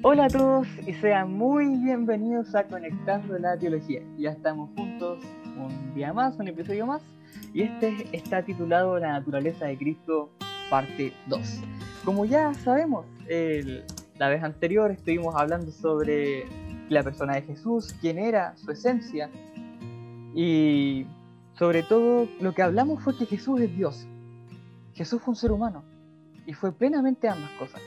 Hola a todos y sean muy bienvenidos a Conectando la Teología. Ya estamos juntos un día más, un episodio más, y este está titulado La naturaleza de Cristo, parte 2. Como ya sabemos, la vez anterior estuvimos hablando sobre la persona de Jesús, quién era, su esencia, y sobre todo lo que hablamos fue que Jesús es Dios. Jesús fue un ser humano y fue plenamente ambas cosas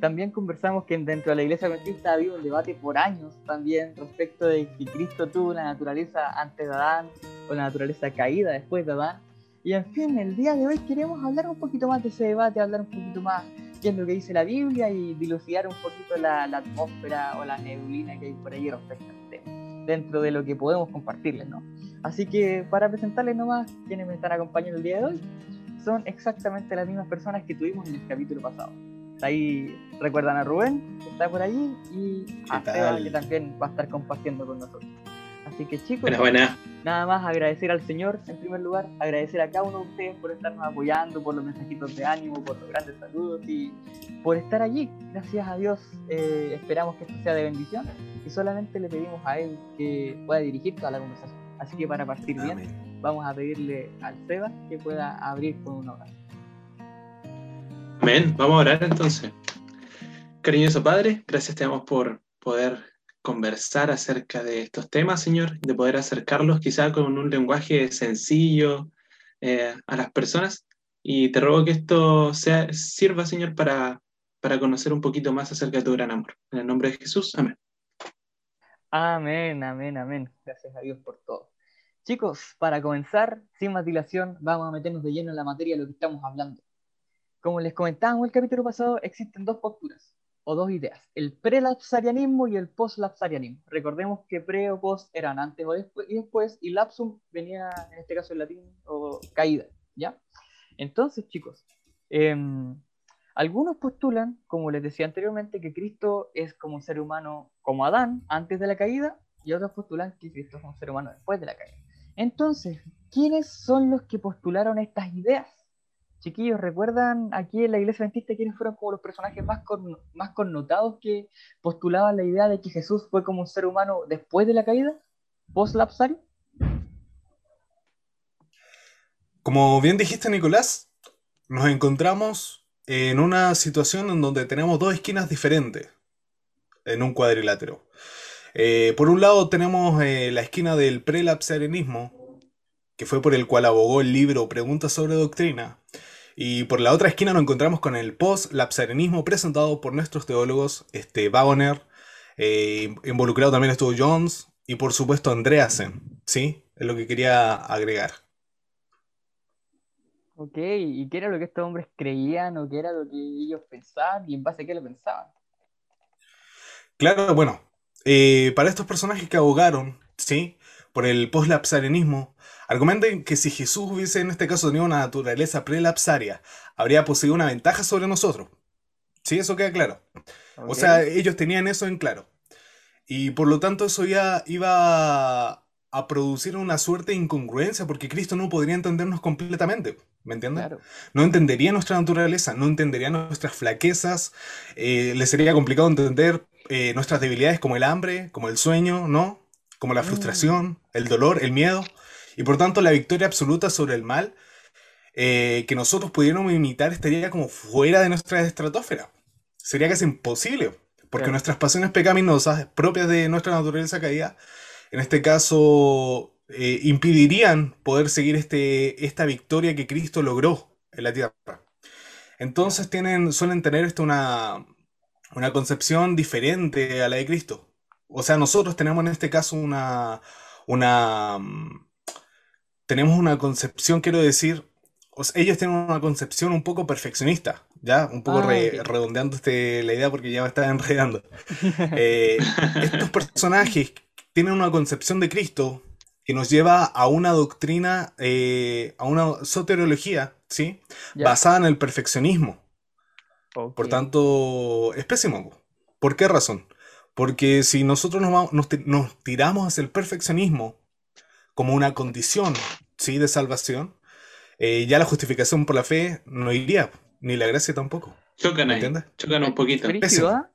también conversamos que dentro de la iglesia adventista ha habido un debate por años también respecto de si Cristo tuvo una naturaleza antes de Adán o la naturaleza caída después de Adán. Y en fin, el día de hoy queremos hablar un poquito más de ese debate, hablar un poquito más qué es lo que dice la Biblia y dilucidar un poquito la, atmósfera o la neblina que hay por ahí respecto al tema, dentro de lo que podemos compartirles, ¿no? Así que para presentarles nomás quienes me están acompañando el día de hoy, son exactamente las mismas personas que tuvimos en el capítulo pasado. Ahí recuerdan a Rubén, que está por allí, y a Seba, que también va a estar compartiendo con nosotros. Así que chicos, nada más agradecer al Señor en primer lugar, agradecer a cada uno de ustedes por estarnos apoyando, por los mensajitos de ánimo, por los grandes saludos y por estar allí. Gracias a Dios eh, esperamos que esto sea de bendición y solamente le pedimos a Él que pueda dirigir toda la conversación. Así que para partir bien, vamos a pedirle al Seba que pueda abrir con una oración. Amén. Vamos a orar entonces. Cariñoso Padre, gracias te damos por poder conversar acerca de estos temas, Señor, de poder acercarlos quizá con un lenguaje sencillo eh, a las personas. Y te ruego que esto sea, sirva, Señor, para, para conocer un poquito más acerca de tu gran amor. En el nombre de Jesús, amén. Amén, amén, amén. Gracias a Dios por todo. Chicos, para comenzar, sin más dilación, vamos a meternos de lleno en la materia de lo que estamos hablando. Como les comentábamos el capítulo pasado, existen dos posturas o dos ideas, el prelapsarianismo y el postlapsarianismo. Recordemos que pre o post eran antes o después, y después, y lapsum venía, en este caso en latín, o caída, ¿ya? Entonces, chicos, em, algunos postulan, como les decía anteriormente, que Cristo es como un ser humano como Adán antes de la caída, y otros postulan que Cristo es un ser humano después de la caída. Entonces, ¿quiénes son los que postularon estas ideas? Chiquillos, ¿recuerdan aquí en la iglesia adventista quiénes fueron como los personajes más, más connotados que postulaban la idea de que Jesús fue como un ser humano después de la caída, post-lapsario? Como bien dijiste, Nicolás, nos encontramos en una situación en donde tenemos dos esquinas diferentes en un cuadrilátero. Eh, por un lado tenemos eh, la esquina del prelapsarianismo, que fue por el cual abogó el libro Preguntas sobre Doctrina, y por la otra esquina nos encontramos con el post-lapsarianismo presentado por nuestros teólogos este, Wagoner, eh, involucrado también estuvo Jones y por supuesto Andreasen, ¿sí? Es lo que quería agregar. Ok, ¿y qué era lo que estos hombres creían o qué era lo que ellos pensaban y en base a qué lo pensaban? Claro, bueno, eh, para estos personajes que abogaron, ¿sí? Por el post-lapsarianismo, Argumentan que si Jesús hubiese en este caso tenido una naturaleza prelapsaria, habría poseído una ventaja sobre nosotros. Sí, eso queda claro. O sea, ellos tenían eso en claro. Y por lo tanto eso ya iba a producir una suerte de incongruencia porque Cristo no podría entendernos completamente. ¿Me entiendes? No entendería nuestra naturaleza, no entendería nuestras flaquezas, eh, le sería complicado entender eh, nuestras debilidades como el hambre, como el sueño, ¿no? Como la mm. frustración, el dolor, el miedo. Y por tanto la victoria absoluta sobre el mal eh, que nosotros pudiéramos imitar estaría como fuera de nuestra estratosfera. Sería casi imposible, porque nuestras pasiones pecaminosas propias de nuestra naturaleza caída, en este caso, eh, impedirían poder seguir este, esta victoria que Cristo logró en la tierra. Entonces tienen, suelen tener esto una, una concepción diferente a la de Cristo. O sea, nosotros tenemos en este caso una, una, tenemos una concepción, quiero decir, ellos tienen una concepción un poco perfeccionista, ¿ya? Un poco ah, redondeando este, la idea porque ya me estaba enredando. Eh, estos personajes tienen una concepción de Cristo que nos lleva a una doctrina, eh, a una soteriología, ¿sí? Basada en el perfeccionismo. Por tanto, es pésimo. ¿Por qué razón? Porque si nosotros nos, vamos- nos ti- nos tiramos hacia el perfeccionismo como una condición ¿sí? de salvación, eh, ya la justificación por la fe no iría, ni la gracia tampoco. Chocan ¿Me ahí, entiendes? chocan un poquito. ¿ah?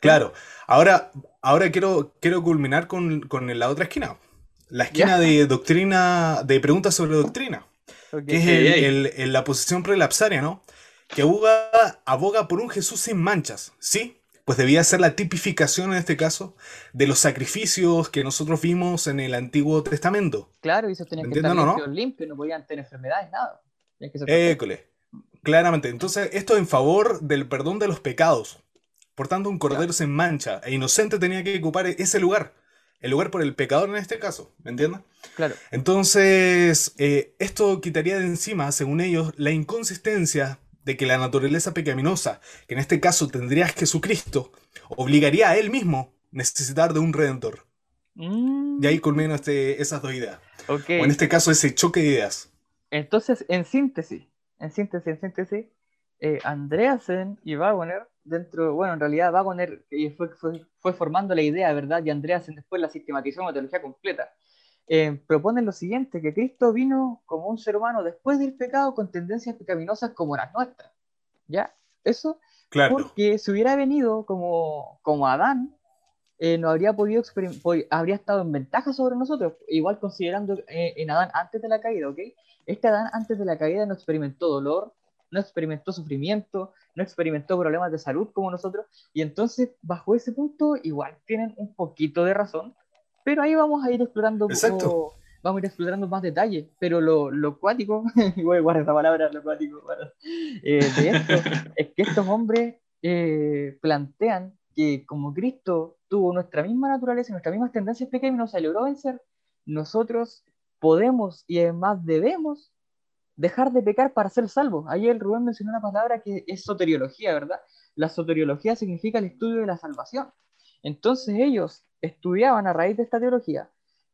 Claro, ahora, ahora quiero, quiero culminar con, con la otra esquina. La esquina Ya. de doctrina, de preguntas sobre doctrina, que es Ey, el- ey. el- el- la posición prelapsaria, ¿no? Que aboga, aboga por un Jesús sin manchas, ¿sí? Pues debía ser la tipificación en este caso de los sacrificios que nosotros vimos en el Antiguo Testamento. Claro, y esos tenían que estar ¿Entienden o no? limpios, limpios, no podían tener enfermedades, nada. École, claramente. Entonces, esto en favor del perdón de los pecados. Por tanto, un cordero sin mancha e inocente tenía que ocupar ese lugar. El lugar por el pecador en este caso, ¿me entiendes? Claro. Entonces, eh, esto quitaría de encima, según ellos, la inconsistencia de que la naturaleza pecaminosa, que en este caso tendría Jesucristo, obligaría a él mismo necesitar de un redentor. Mm, Y ahí culmino este, esas dos ideas. ok. O en este caso, ese choque de ideas. Entonces, en síntesis, en síntesis, en síntesis, eh, Andreasen y Wagoner, dentro, bueno, en realidad Wagoner eh, fue, fue, fue formando la idea, ¿verdad? Y Andreasen después la sistematizó en una teología completa. Eh, proponen lo siguiente, que Cristo vino como un ser humano después del pecado con tendencias pecaminosas como las nuestras. ¿Ya? Eso Claro. porque si hubiera venido como, como Adán, eh, no habría podido habría estado en ventaja sobre nosotros, igual considerando eh, en Adán antes de la caída, ¿ok? Este Adán antes de la caída no experimentó dolor, no experimentó sufrimiento, no experimentó problemas de salud como nosotros, y entonces bajo ese punto igual tienen un poquito de razón, pero ahí vamos a ir explorando, Exacto. o- vamos a ir explorando más detalles, pero lo, lo cuático, voy a guardar esa palabra, lo cuático, para- eh, de esto, es que estos hombres eh, plantean que como Cristo tuvo nuestra misma naturaleza y nuestras mismas tendencias pecaminosas y logró vencer, nosotros podemos y además debemos dejar de pecar para ser salvos. Ayer Rubén mencionó una palabra que es soteriología, ¿verdad? La soteriología significa el estudio de la salvación. Entonces ellos estudiaban a raíz de esta teología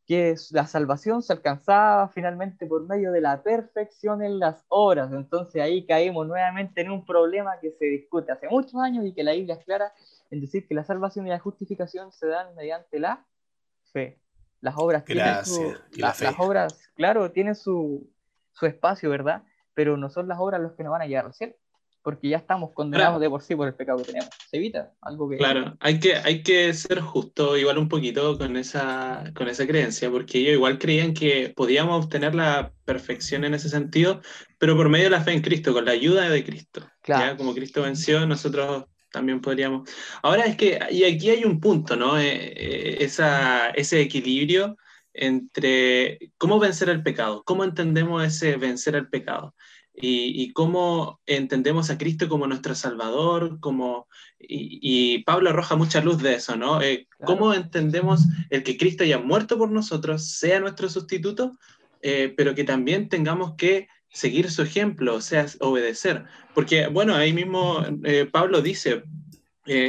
que la salvación se alcanzaba finalmente por medio de la perfección en las obras. Entonces ahí caímos nuevamente en un problema que se discute hace muchos años y que la Biblia es clara en decir que la salvación y la justificación se dan mediante la fe. Las obras tienen su, la la- las obras, claro, tienen su, su espacio, ¿verdad? Pero no son las obras los que nos van a llevar al cielo, porque ya estamos condenados de por sí por el pecado que tenemos. Se evita algo que... Claro, hay que, hay que ser justo igual un poquito con esa, con esa creencia, porque ellos igual creían que podíamos obtener la perfección en ese sentido, pero por medio de la fe en Cristo, con la ayuda de Cristo. Claro. ¿ya? Como Cristo venció, nosotros también podríamos. Ahora es que, y aquí hay un punto, ¿no? Eh, eh, esa, ese equilibrio entre cómo vencer el pecado, cómo entendemos ese vencer el pecado. Y, y cómo entendemos a Cristo como nuestro Salvador, como, y, y Pablo arroja mucha luz de eso, ¿no? Eh, Claro. ¿Cómo entendemos el que Cristo haya muerto por nosotros, sea nuestro sustituto, eh, pero que también tengamos que seguir su ejemplo, o sea, obedecer? Porque, bueno, ahí mismo eh, Pablo dice,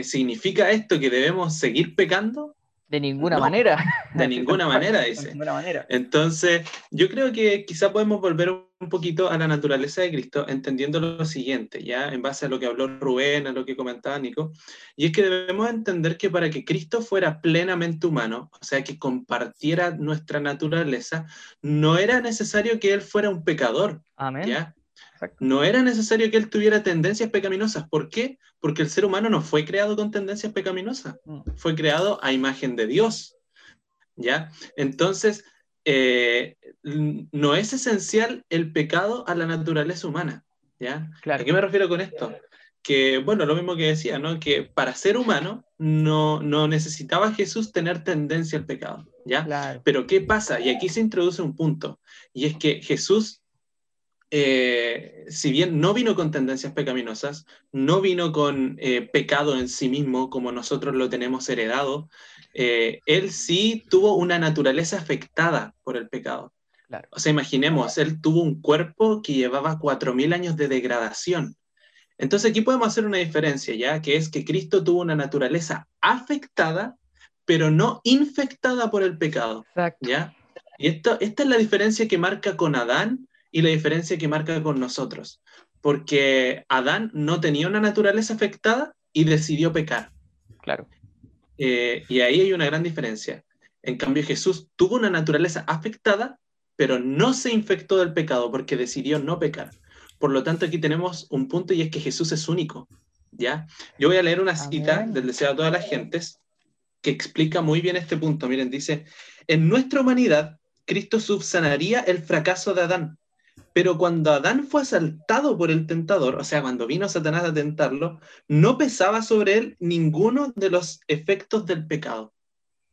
¿significa esto que debemos seguir pecando? De ninguna No, manera. De ninguna manera, De dice. ninguna manera. Entonces, yo creo que quizá podemos volver un poquito a la naturaleza de Cristo, entendiendo lo siguiente, ya en base a lo que habló Rubén, a lo que comentaba Nico, y es que debemos entender que para que Cristo fuera plenamente humano, o sea, que compartiera nuestra naturaleza, no era necesario que Él fuera un pecador, Amén. ¿ya? No era necesario que Él tuviera tendencias pecaminosas. ¿Por qué? Porque el ser humano no fue creado con tendencias pecaminosas Mm. fue creado a imagen de Dios. ¿Ya? Entonces, eh, no es esencial el pecado a la naturaleza humana. ¿Ya? Claro. ¿A qué me refiero con esto? Que, bueno, lo mismo que decía, ¿no? Que para ser humano no, no necesitaba Jesús tener tendencia al pecado. ¿Ya? Claro. Pero ¿qué pasa? Y aquí se introduce un punto, y es que Jesús, eh, si bien no vino con tendencias pecaminosas, no vino con eh, pecado en sí mismo como nosotros lo tenemos heredado, eh, él sí tuvo una naturaleza afectada por el pecado. Claro. O sea, imaginemos, él tuvo un cuerpo que llevaba 4.000 años de degradación. Entonces aquí podemos hacer una diferencia, ¿ya? Que es que Cristo tuvo una naturaleza afectada, pero no infectada por el pecado. Exacto. ¿Ya? Y esto, esta es la diferencia que marca con Adán y la diferencia que marca con nosotros. Porque Adán no tenía una naturaleza afectada y decidió pecar. Claro. Eh, y ahí hay una gran diferencia. En cambio, Jesús tuvo una naturaleza afectada, pero no se infectó del pecado porque decidió no pecar. Por lo tanto, aquí tenemos un punto y es que Jesús es único. ¿ya? Yo voy a leer una cita del deseo a todas las gentes que explica muy bien este punto. Miren, dice, en nuestra humanidad, Cristo subsanaría el fracaso de Adán. Pero cuando Adán fue asaltado por el tentador, o sea, cuando vino Satanás a tentarlo, no pesaba sobre él ninguno de los efectos del pecado.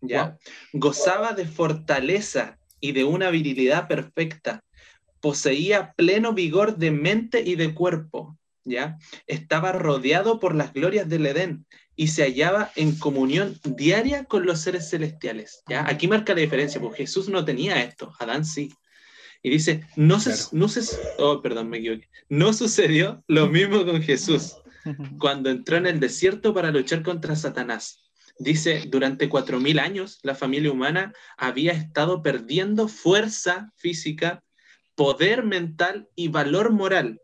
¿ya? Gozaba de fortaleza y de una virilidad perfecta. Poseía pleno vigor de mente y de cuerpo. ¿ya? Estaba rodeado por las glorias del Edén y se hallaba en comunión diaria con los seres celestiales. ¿ya? Aquí marca la diferencia, porque Jesús no tenía esto, Adán sí. Y dice, no se, no se, oh, perdón, me equivoqué. No sucedió lo mismo con Jesús cuando entró en el desierto para luchar contra Satanás. Dice, durante cuatro mil años la familia humana había estado perdiendo fuerza física, poder mental y valor moral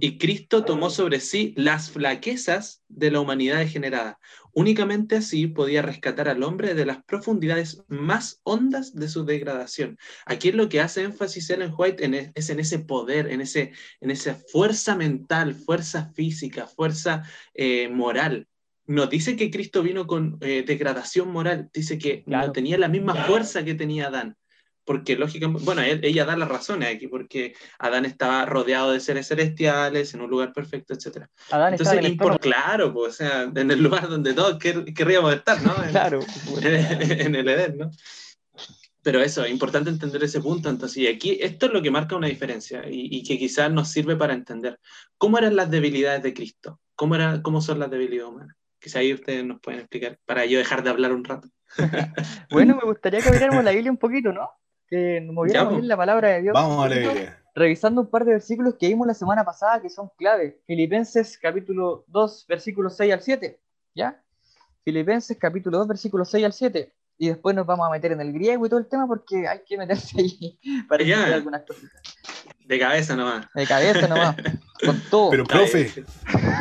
y Cristo tomó sobre sí las flaquezas de la humanidad degenerada. Únicamente así podía rescatar al hombre de las profundidades más hondas de su degradación. Aquí es lo que hace énfasis Ellen White e, es en ese poder, en, ese, en esa fuerza mental, fuerza física, fuerza eh, moral. No dice que Cristo vino con eh, degradación moral, dice que no tenía la misma fuerza que tenía Adán porque lógicamente, bueno, ella da las razones aquí, porque Adán estaba rodeado de seres celestiales, en un lugar perfecto, etc. Adán Entonces, por, claro, pues, o sea, en el lugar donde todos querríamos estar, ¿no? claro. En, el Edén, ¿no? Pero eso, es importante entender ese punto. Entonces, y aquí esto es lo que marca una diferencia y, que quizás nos sirve para entender cómo eran las debilidades de Cristo, cómo, era, cómo son las debilidades humanas. Quizás ahí ustedes nos pueden explicar para yo dejar de hablar un rato. bueno, me gustaría que abriéramos la Biblia un poquito, ¿no? Que nos moviéramos en la palabra de Dios. Vamos a leer. Revisando un par de versículos que vimos la semana pasada que son clave. Filipenses capítulo 2, versículos 6 al 7. ¿Ya? Filipenses capítulo 2, versículos 6 al 7. Y después nos vamos a meter en el griego y todo el tema porque hay que meterse ahí para entender algunas cositas. De cabeza nomás. De cabeza nomás. con todo. Pero, profe.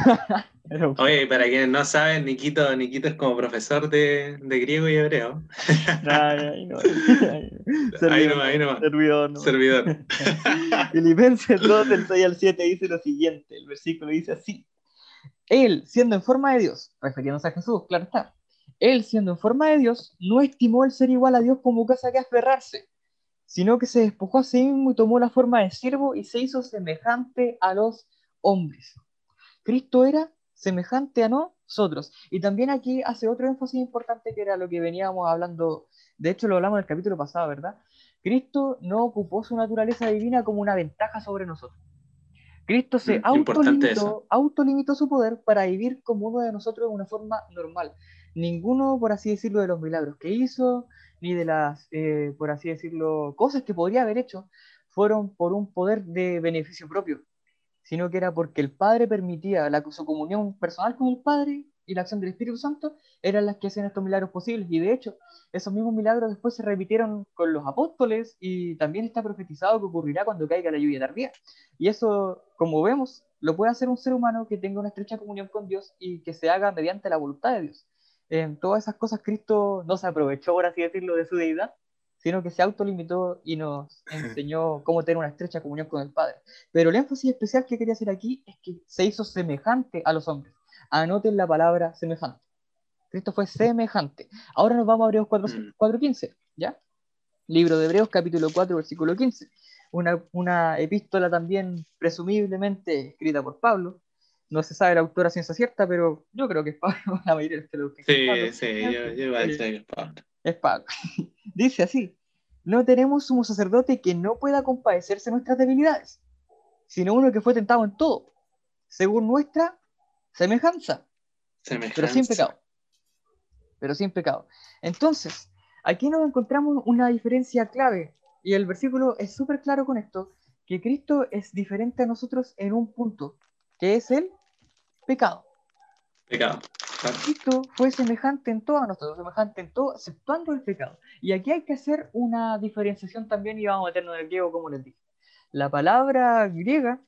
Oye, para quienes no saben, Nikito, Nikito es como profesor de, de griego y hebreo. ahí no. Ahí no, ahí no. Servidor. No. Servidor. Filipenses 2, del 6 al 7 dice lo siguiente. El versículo dice así. Él, siendo en forma de Dios, refiriéndose a Jesús, claro está. Él, siendo en forma de Dios, no estimó el ser igual a Dios como cosa que aferrarse, sino que se despojó a sí mismo y tomó la forma de siervo y se hizo semejante a los hombres. Cristo era semejante a nosotros. Y también aquí hace otro énfasis importante que era lo que veníamos hablando, de hecho lo hablamos en el capítulo pasado, ¿verdad? Cristo no ocupó su naturaleza divina como una ventaja sobre nosotros. Cristo se mm, autolimitó, autolimitó su poder para vivir como uno de nosotros de una forma normal. Ninguno, por así decirlo, de los milagros que hizo, ni de las, eh, por así decirlo, cosas que podría haber hecho, fueron por un poder de beneficio propio sino que era porque el Padre permitía la, su comunión personal con el Padre y la acción del Espíritu Santo eran las que hacían estos milagros posibles. Y de hecho, esos mismos milagros después se repitieron con los apóstoles y también está profetizado que ocurrirá cuando caiga la lluvia tardía. Y eso, como vemos, lo puede hacer un ser humano que tenga una estrecha comunión con Dios y que se haga mediante la voluntad de Dios. En todas esas cosas Cristo no se aprovechó, por así decirlo, de su deidad, sino que se autolimitó y nos enseñó cómo tener una estrecha comunión con el Padre. Pero el énfasis especial que quería hacer aquí es que se hizo semejante a los hombres. Anoten la palabra semejante. Cristo fue semejante. Ahora nos vamos a Hebreos 4.15, ¿ya? Libro de Hebreos, capítulo 4, versículo 15. Una, una epístola también presumiblemente escrita por Pablo. No se sabe la autora ciencia cierta, pero yo creo que es Pablo, la mayoría de los que lo Sí, sí, yo, yo iba a decir que es Pablo. Es. Dice así, no tenemos un sacerdote que no pueda compadecerse nuestras debilidades, sino uno que fue tentado en todo, según nuestra semejanza, pero sin pecado. Pero sin pecado. Entonces, aquí nos encontramos una diferencia clave, y el versículo es súper claro con esto, que Cristo es diferente a nosotros en un punto, que es el pecado. Pecado. Cristo fue semejante en todo a nosotros, semejante en todo, aceptando el pecado. Y aquí hay que hacer una diferenciación también y vamos a meternos en el griego, como les dije. La palabra griega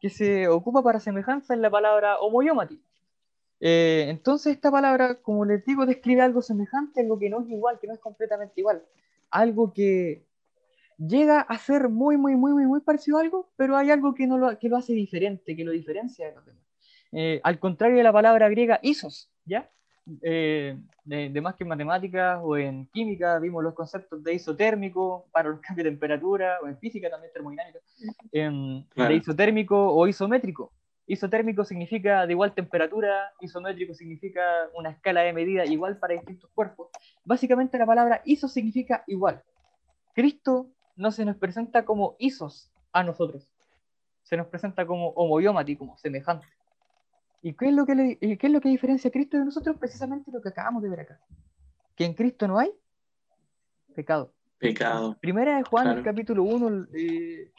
que se ocupa para semejanza es la palabra homoiomati. Eh, entonces esta palabra, como les digo, describe algo semejante, algo que no es igual, que no es completamente igual, algo que llega a ser muy, muy, muy, muy, muy parecido a algo, pero hay algo que, no lo, que lo hace diferente, que lo diferencia de los demás. Eh, al contrario de la palabra griega isos, ¿ya? Eh, de, más que en matemáticas o en química vimos los conceptos de isotérmico para los cambios de temperatura, o en física también termodinámica, de isotérmico o isométrico. Isotérmico significa de igual temperatura, isométrico significa una escala de medida igual para distintos cuerpos. Básicamente la palabra iso significa igual. Cristo no se nos presenta como isos a nosotros, se nos presenta como homoiomati, como semejante. ¿Y qué es, lo que qué es lo que diferencia a Cristo de nosotros? Precisamente lo que acabamos de ver acá. Que en Cristo no hay pecado. Pecado. Primera de Juan, el capítulo 1, eh,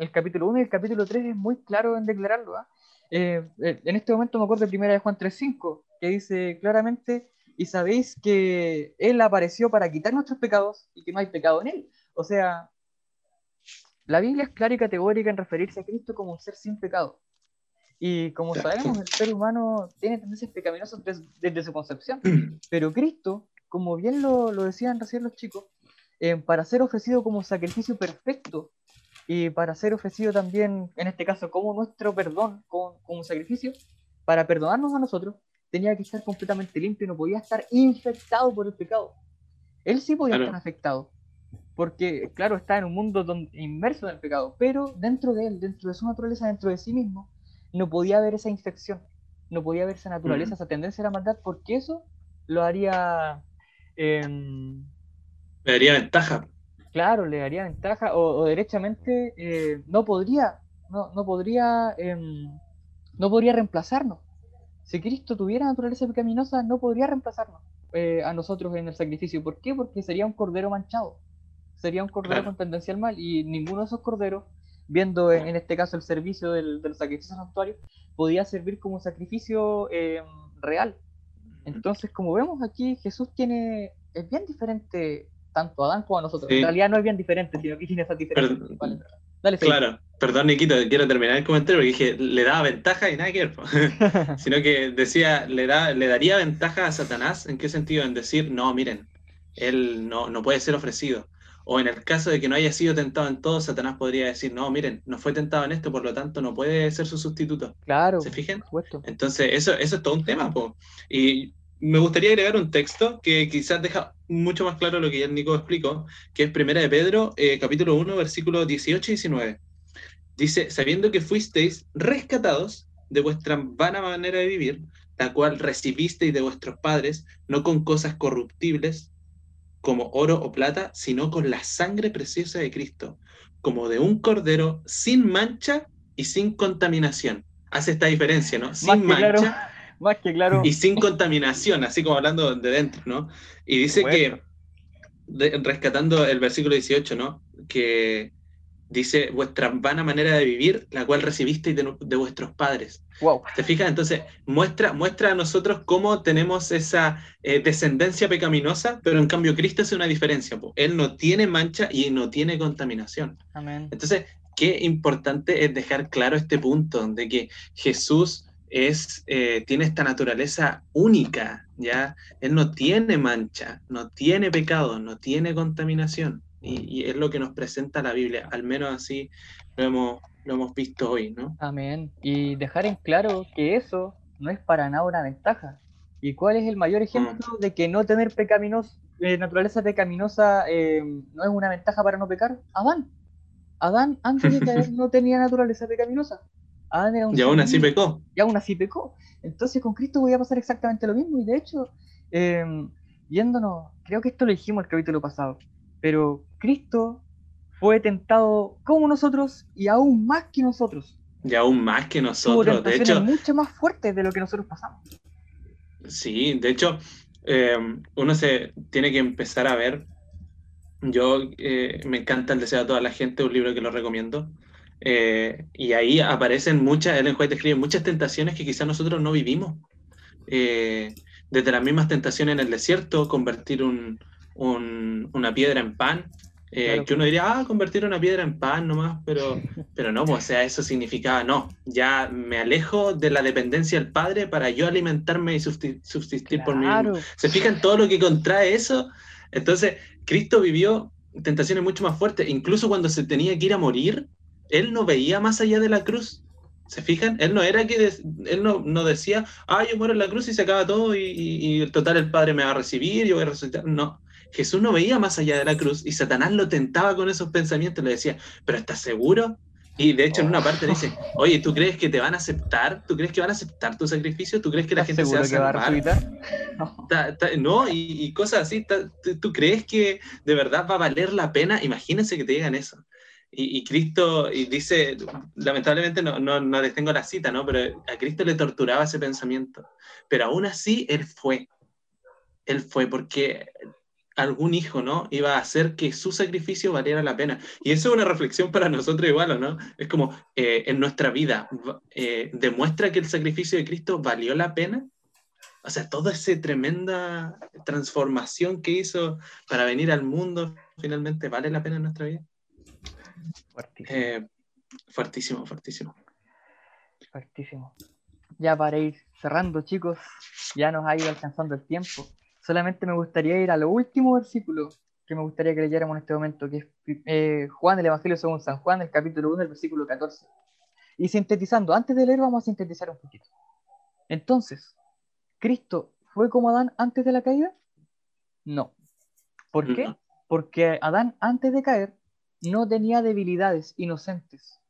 el capítulo 1 y el capítulo 3 es muy claro en declararlo. ¿ah? Eh, eh, en este momento me acuerdo de Primera de Juan 3.5, que dice claramente, y sabéis que Él apareció para quitar nuestros pecados y que no hay pecado en Él. O sea, la Biblia es clara y categórica en referirse a Cristo como un ser sin pecado. Y como sabemos, el ser humano tiene tendencias pecaminosas desde, su concepción. Pero Cristo, como bien lo, lo decían recién los chicos, eh, para ser ofrecido como sacrificio perfecto y para ser ofrecido también, en este caso, como nuestro perdón, como, como sacrificio, para perdonarnos a nosotros, tenía que estar completamente limpio no podía estar infectado por el pecado. Él sí podía estar afectado, porque, claro, está en un mundo donde, inmerso en el pecado, pero dentro de él, dentro de su naturaleza, dentro de sí mismo, no podía haber esa infección, no podía haber esa naturaleza, esa tendencia a la maldad, porque eso lo haría... Em, le daría ventaja. Claro, le daría ventaja, o, derechamente eh, no podría, no, no podría, em, no podría reemplazarnos. Si Cristo tuviera naturaleza pecaminosa, no podría reemplazarnos eh, a nosotros en el sacrificio. ¿Por qué? Porque sería un cordero manchado. Sería un cordero con tendencia al mal. Y ninguno de esos corderos, viendo en, este caso el servicio del, del sacrificio santuario, podía servir como sacrificio em, real. Entonces, como vemos aquí, Jesús tiene, es bien diferente tanto a Adán como a nosotros. En realidad no es bien diferente, sino que tiene esa diferencia. Dale, claro, perdón Nikito, quiero terminar el comentario porque dije, le daba ventaja y nada que ver, sino que decía, le, da, le daría ventaja a Satanás, ¿en qué sentido? En decir, no, miren, él no, no puede ser ofrecido. O en el caso de que no haya sido tentado en todo, Satanás podría decir, no, miren, no fue tentado en esto, por lo tanto no puede ser su sustituto. Claro. ¿Se fijan? Entonces, eso, eso es todo un tema. Po. Y me gustaría agregar un texto que quizás deja mucho más claro lo que ya Nico explicó, que es Primera de Pedro, eh, capítulo 1, versículos 18 y 19. Dice, sabiendo que fuisteis rescatados de vuestra vana manera de vivir, la cual recibisteis de vuestros padres, no con cosas corruptibles, como oro o plata, sino con la sangre preciosa de Cristo, como de un cordero sin mancha y sin contaminación. Hace esta diferencia, ¿no? Sin mancha más que claro. Y sin contaminación, así como hablando de dentro, ¿no? Y dice que, rescatando el versículo 18, ¿no? Que dice vuestra vana manera de vivir, la cual recibisteis de, vuestros padres. Wow. ¿Te fijas? Entonces, muestra, muestra a nosotros cómo tenemos esa eh, descendencia pecaminosa, pero en cambio Cristo hace una diferencia. Él no tiene mancha y no tiene contaminación. Amén. Entonces, qué importante es dejar claro este punto de que Jesús es, eh, tiene esta naturaleza única, ¿ya? Él no tiene mancha, no tiene pecado, no tiene contaminación. Y, es lo que nos presenta la Biblia, al menos así lo hemos, lo hemos visto hoy, ¿no? Amén. Y dejar en claro que eso no es para nada una ventaja. ¿Y cuál es el mayor ejemplo mm. de que no tener pecaminos, eh, naturaleza pecaminosa eh, no es una ventaja para no pecar? Adán. Adán antes de caer no tenía naturaleza pecaminosa y aún así pecó. Y aún así pecó. Entonces con Cristo voy a pasar exactamente lo mismo. Y de hecho, eh, yéndonos, creo que esto lo dijimos el capítulo pasado, pero Cristo fue tentado como nosotros y aún más que nosotros. Y aún más que nosotros, de hecho. mucho más fuertes de lo que nosotros pasamos. Sí, de hecho, eh, uno se tiene que empezar a ver. Yo eh, me encanta el deseo a toda la gente, un libro que lo recomiendo. Eh, y ahí aparecen muchas, Ellen White escribe muchas tentaciones que quizás nosotros no vivimos. Eh, desde las mismas tentaciones en el desierto, convertir una piedra en pan, Eh, que uno diría, ah, convertir una piedra en pan nomás, pero, pero no, pues, o sea, eso significaba, no, ya me alejo de la dependencia del Padre para yo alimentarme y subsistir por mí mismo. ¿Se fijan todo lo que contrae eso? Entonces, Cristo vivió tentaciones mucho más fuertes, incluso cuando se tenía que ir a morir, él no veía más allá de la cruz. ¿Se fijan? Él no era que él no, no, decía, ah, yo muero en la cruz y se acaba todo y, y, y, total el Padre me va a recibir, yo voy a resucitar. No, Jesús no veía más allá de la cruz y Satanás lo tentaba con esos pensamientos, le decía, pero ¿estás seguro? Y de hecho en una parte le dice, oye, ¿tú crees que te van a aceptar? ¿Tú crees que van a aceptar tu sacrificio? ¿Tú crees que la gente se va a salvar? No, no y, cosas así. ¿Tú crees que de verdad va a valer la pena? Imagínense que te digan eso. Y, Cristo, y dice, lamentablemente no, no, no les tengo la cita, ¿no? Pero a Cristo le torturaba ese pensamiento. Pero aún así, Él fue. Él fue porque algún hijo, ¿no? Iba a hacer que su sacrificio valiera la pena. Y eso es una reflexión para nosotros igual, ¿no? Es como eh, en nuestra vida, eh, ¿demuestra que el sacrificio de Cristo valió la pena? O sea, toda esa tremenda transformación que hizo para venir al mundo, finalmente, ¿vale la pena en nuestra vida? Fuertísimo. Eh, fuertísimo, fuertísimo. Fuertísimo. Ya para ir cerrando, chicos, ya nos ha ido alcanzando el tiempo. Solamente me gustaría ir a lo último versículo que me gustaría que leyéramos en este momento, que es eh, Juan, el Evangelio según San Juan, el capítulo 1, el versículo 14. Y sintetizando, antes de leer vamos a sintetizar un poquito. Entonces, ¿Cristo fue como Adán antes de la caída? No. ¿Por qué? Porque Adán antes de caer no tenía debilidades inocentes.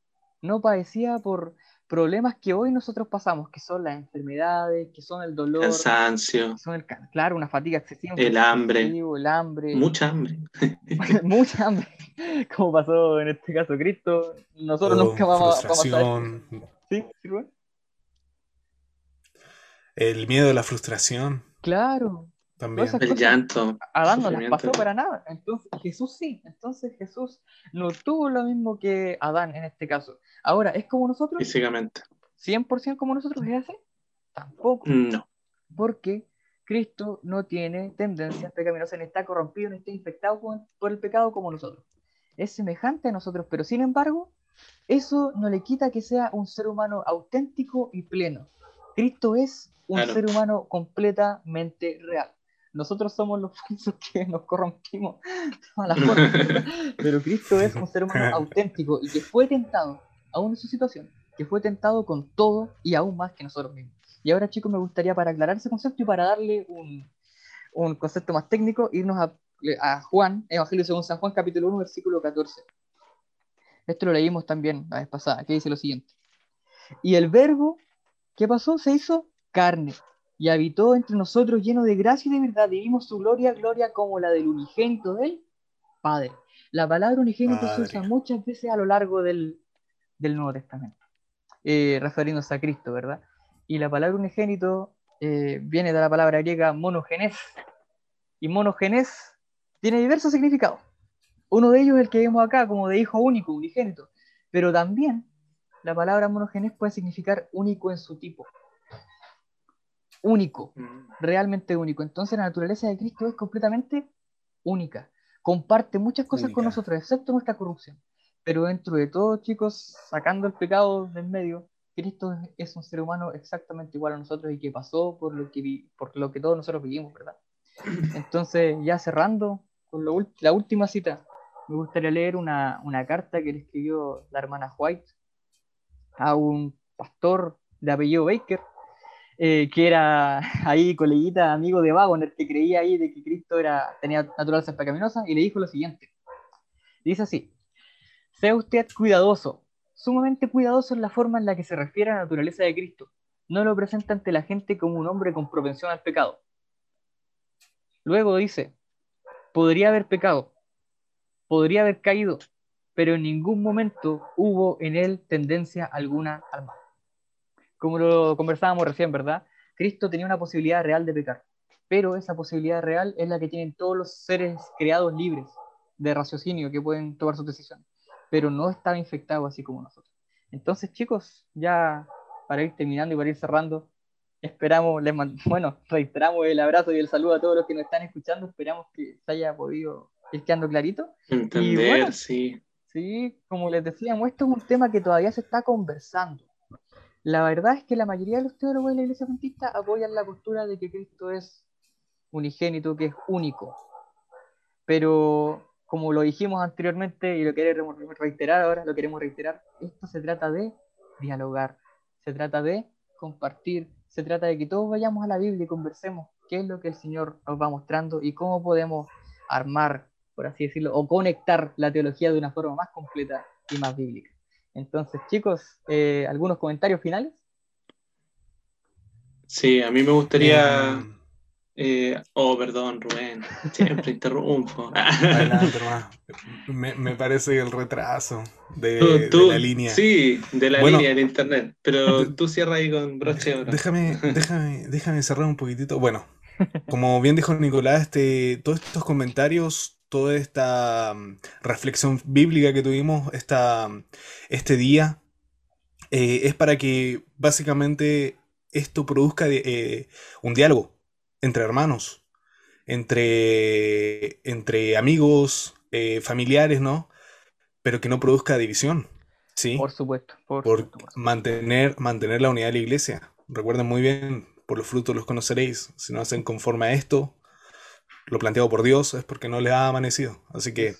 No padecía por problemas que hoy nosotros pasamos, que son las enfermedades, que son el dolor, cansancio, son el, claro, una fatiga excesiva, el hambre, el hambre, mucha hambre, mucha hambre, como pasó en este caso Cristo, nosotros Oh, nunca vamos, vamos a frustración, ¿Sí? ¿Sí, el miedo a la frustración. Claro, también. el llanto, Adán no las pasó para nada, entonces Jesús sí, entonces Jesús no tuvo lo mismo que Adán en este caso. Ahora, ¿es como nosotros? físicamente. ¿100% como nosotros es así? Tampoco. No. porque Cristo no tiene tendencias pecaminosas, ni está corrompido, ni está infectado por el pecado como nosotros. Es semejante a nosotros, pero sin embargo, eso no le quita que sea un ser humano auténtico y pleno. Cristo es un Claro. ser humano completamente real. Nosotros somos los falsos que nos corrompimos la pero Cristo es un ser humano auténtico y que fue tentado, aún en su situación, que fue tentado con todo y aún más que nosotros mismos. Y ahora, chicos, me gustaría para aclarar ese concepto y para darle un, un concepto más técnico, irnos a, a Juan, Evangelio según San Juan, capítulo 1, versículo 14. Esto lo leímos también la vez pasada, que dice lo siguiente. Y el verbo, ¿qué pasó? Se hizo carne y habitó entre nosotros lleno de gracia y de verdad, y vimos su gloria, gloria como la del unigénito del Padre. La palabra unigénito se usa muchas veces a lo largo del, del Nuevo Testamento, eh, refiriéndose a Cristo, ¿verdad? Y la palabra unigénito eh, viene de la palabra griega monogenes. Y monogenes tiene diversos significados. Uno de ellos es el que vemos acá, como de hijo único, unigénito. Pero también la palabra monogenes puede significar único en su tipo. Único, Mm. realmente único. Entonces la naturaleza de Cristo es completamente única. Comparte muchas cosas con nosotros, excepto nuestra corrupción. Pero dentro de todo, chicos, sacando el pecado del medio, Cristo es- un ser humano exactamente igual a nosotros y que pasó por lo que, vi- por lo que todos nosotros vivimos, ¿verdad? Entonces, ya cerrando con lo la última cita, me gustaría leer una, una carta que le escribió la hermana White a un pastor de apellido Baker, eh, que era ahí coleguita, amigo de Wagner, que creía ahí de que Cristo era, tenía naturaleza pecaminosa, y le dijo lo siguiente. Dice así, sea usted cuidadoso, sumamente cuidadoso en la forma en la que se refiere a la naturaleza de Cristo. No lo presenta ante la gente como un hombre con propensión al pecado. Luego dice, podría haber pecado, podría haber caído, pero en ningún momento hubo en él tendencia alguna al mal. Como lo conversábamos recién, ¿verdad? Cristo tenía una posibilidad real de pecar, pero esa posibilidad real es la que tienen todos los seres creados libres de raciocinio que pueden tomar sus decisiones, pero no estaba infectado así como nosotros. Entonces, chicos, ya para ir terminando y para ir cerrando, esperamos, les bueno, reiteramos el abrazo y el saludo a todos los que nos están escuchando, esperamos que se haya podido ir quedando clarito. Entender, sí. Sí, como les decíamos, esto es un tema que todavía se está conversando. La verdad es que la mayoría de los teólogos de la Iglesia Adventista apoyan la postura de que Cristo es unigénito, que es único. Pero como lo dijimos anteriormente y lo queremos reiterar ahora, lo queremos reiterar, esto se trata de dialogar, se trata de compartir, se trata de que todos vayamos a la Biblia y conversemos qué es lo que el Señor nos va mostrando y cómo podemos armar, por así decirlo, o conectar la teología de una forma más completa y más bíblica. Entonces, chicos, eh, ¿algunos comentarios finales? Sí, a mí me gustaría... Eh, eh, oh, perdón, Rubén, siempre interrumpo. me, me, parece el retraso de, la línea. Sí, de la línea de internet, pero tú cierra ahí con broche ahora. Déjame, déjame, déjame cerrar un poquitito. Bueno, como bien dijo Nicolás, este, todos estos comentarios, toda esta mm, reflexión bíblica que tuvimos esta, este día, eh, es para que básicamente esto produzca eh, un diálogo entre hermanos, entre, entre amigos, eh, familiares, ¿no? Pero que no produzca división, ¿sí? Por supuesto. Por, Mantener, mantener la unidad de la iglesia. Recuerden muy bien, por los frutos los conoceréis. Si no hacen conforme a esto, lo planteado por Dios es porque no les ha amanecido. Así que,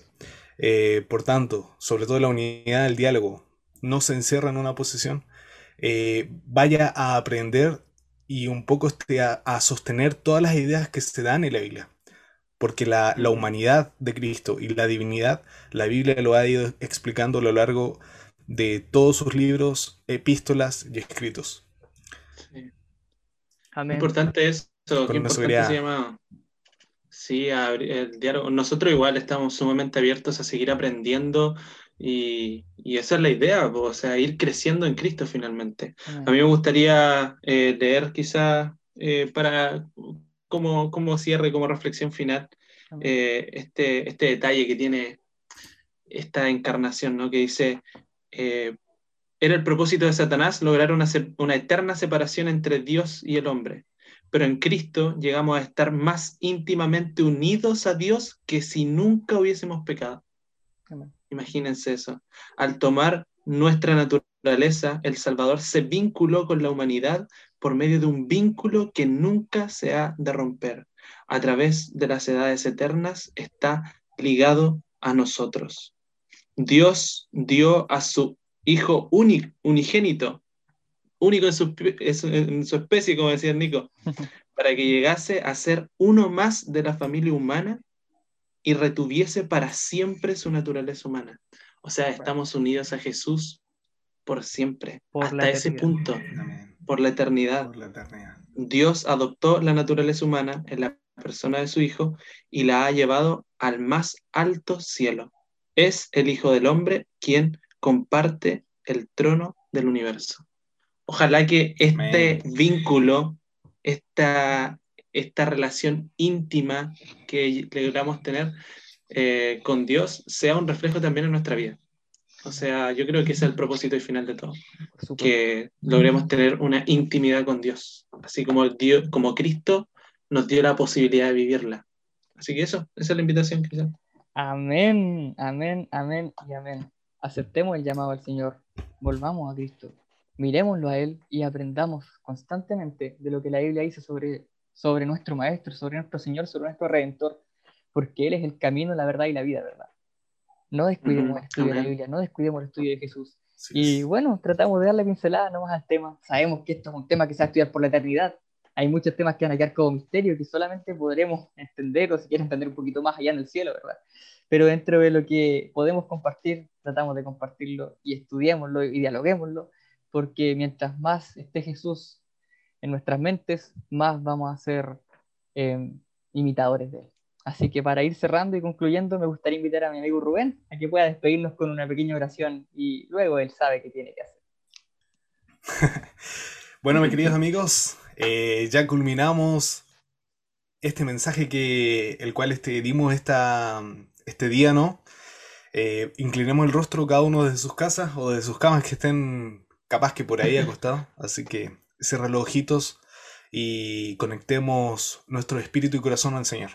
eh, por tanto, sobre todo la unidad del diálogo, no se encierra en una posición. Eh, vaya a aprender y un poco este, a, sostener todas las ideas que se dan en la Biblia. Porque la, humanidad de Cristo y la divinidad, la Biblia lo ha ido explicando a lo largo de todos sus libros, epístolas y escritos. Sí. Importante es eso, qué importante se llama. Sí, el diálogo. Nosotros igual estamos sumamente abiertos a seguir aprendiendo y, esa es la idea, o sea, ir creciendo en Cristo finalmente. A mí me gustaría eh, leer quizá eh, para como, como, cierre, como reflexión final, eh, este, este detalle que tiene esta encarnación, ¿no? que dice, era el propósito de Satanás lograr una, una eterna separación entre Dios y el hombre pero en Cristo llegamos a estar más íntimamente unidos a Dios que si nunca hubiésemos pecado. Imagínense eso. Al tomar nuestra naturaleza, el Salvador se vinculó con la humanidad por medio de un vínculo que nunca se ha de romper. A través de las edades eternas está ligado a nosotros. Dios dio a su Hijo unigénito, único en su, en su especie, como decía Nico, para que llegase a ser uno más de la familia humana y retuviese para siempre su naturaleza humana. O sea, estamos unidos a Jesús por siempre, hasta ese punto, por la, eternidad. Dios adoptó la naturaleza humana en la persona de su Hijo y la ha llevado al más alto cielo. Es el Hijo del Hombre quien comparte el trono del universo. Ojalá que este vínculo, esta esta relación íntima que logramos tener eh, con Dios sea un reflejo también en nuestra vida. O sea, yo creo que ese es el propósito y final de todo, que logremos tener una intimidad con Dios, así como, Dios, como Cristo nos dio la posibilidad de vivirla. Así que eso, esa es la invitación, quizás. Amén, amén, amén y amén. Aceptemos el llamado al Señor, volvamos a Cristo, miremoslo a Él y aprendamos constantemente de lo que la Biblia dice sobre sobre nuestro Maestro, sobre nuestro Señor, sobre nuestro Redentor, porque Él es el camino, la verdad y la vida, ¿verdad? No descuidemos el estudio de la Biblia, no descuidemos el estudio de Jesús. y bueno, tratamos de darle pincelada nomás al tema. Sabemos que esto es un tema que se va a estudiar por la eternidad. Hay muchos temas que van a quedar como misterio que solamente podremos entender o si quieres entender un poquito más allá en el cielo, ¿verdad? Pero dentro de lo que podemos compartir, tratamos de compartirlo y estudiémoslo y dialoguémoslo, porque mientras más esté Jesús en nuestras mentes, más vamos a ser em, imitadores de él. Así que para ir cerrando y concluyendo, me gustaría invitar a mi amigo Rubén a que pueda despedirnos con una pequeña oración y luego él sabe qué tiene que hacer. bueno, mis queridos amigos, eh, ya culminamos este mensaje que el cual este, dimos esta, este día, ¿no? Eh, inclinemos el rostro cada uno de sus casas o de sus camas que estén capaz que por ahí acostados. Así que cerrar los ojitos y conectemos nuestro espíritu y corazón al Señor.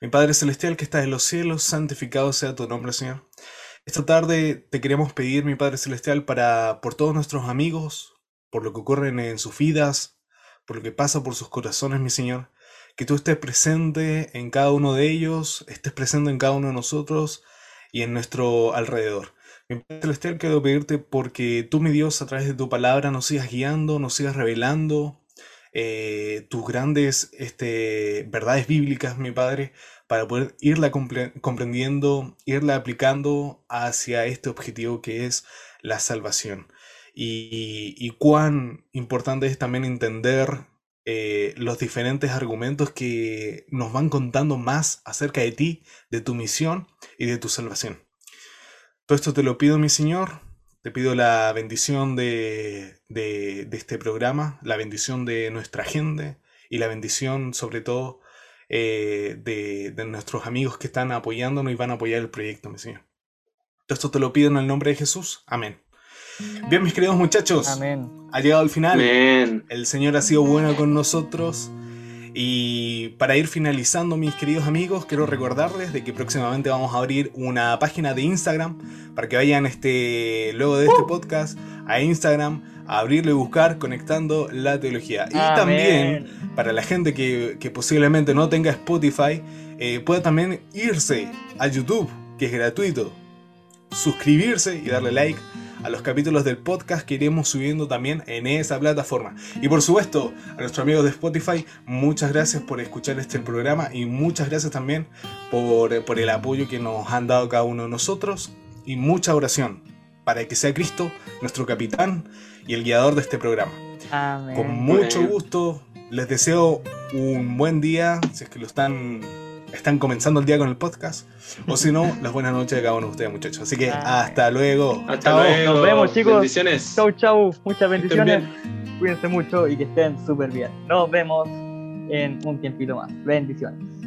Mi Padre Celestial que estás en los cielos, santificado sea tu nombre, Señor. Esta tarde te queremos pedir, mi Padre Celestial, para por todos nuestros amigos, por lo que ocurre en sus vidas, por lo que pasa por sus corazones, mi Señor, que tú estés presente en cada uno de ellos, estés presente en cada uno de nosotros y en nuestro alrededor. Mi Padre Celestial, quiero pedirte porque tú, mi Dios, a través de tu palabra nos sigas guiando, nos sigas revelando eh, tus grandes este, verdades bíblicas, mi Padre, para poder irla comprendiendo, irla aplicando hacia este objetivo que es la salvación. Y, cuán importante es también entender eh, los diferentes argumentos que nos van contando más acerca de ti, de tu misión y de tu salvación. Todo esto te lo pido, mi Señor. Te pido la bendición de, de este programa, la bendición de nuestra gente y la bendición sobre todo eh, de, nuestros amigos que están apoyándonos y van a apoyar el proyecto, mi Señor. Todo esto te lo pido en el nombre de Jesús. Amén. Bien, mis queridos muchachos, Amén. ha llegado el final. El Señor ha sido bueno con nosotros. Y para ir finalizando, mis queridos amigos, quiero recordarles de que próximamente vamos a abrir una página de Instagram para que vayan este, luego de este podcast a Instagram a abrirlo y buscar conectando la teología. Y también para la gente que, posiblemente no tenga Spotify, eh, pueda también irse a YouTube, que es gratuito, suscribirse y darle like a los capítulos del podcast que iremos subiendo también en esa plataforma. Y por supuesto, a nuestros amigos de Spotify, muchas gracias por escuchar este programa y muchas gracias también por, por el apoyo que nos han dado cada uno de nosotros y mucha oración para que sea Cristo nuestro capitán y el guiador de este programa. Con mucho gusto, les deseo un buen día, si es que lo están, están comenzando el día con el podcast, o si no, las buenas noches de cada uno de ustedes, muchachos. Así que hasta luego. Hasta luego. Nos vemos, chicos. Bendiciones. Chau, chau. Muchas bendiciones. Cuídense mucho y que estén súper bien. Nos vemos en un tiempito más. Bendiciones.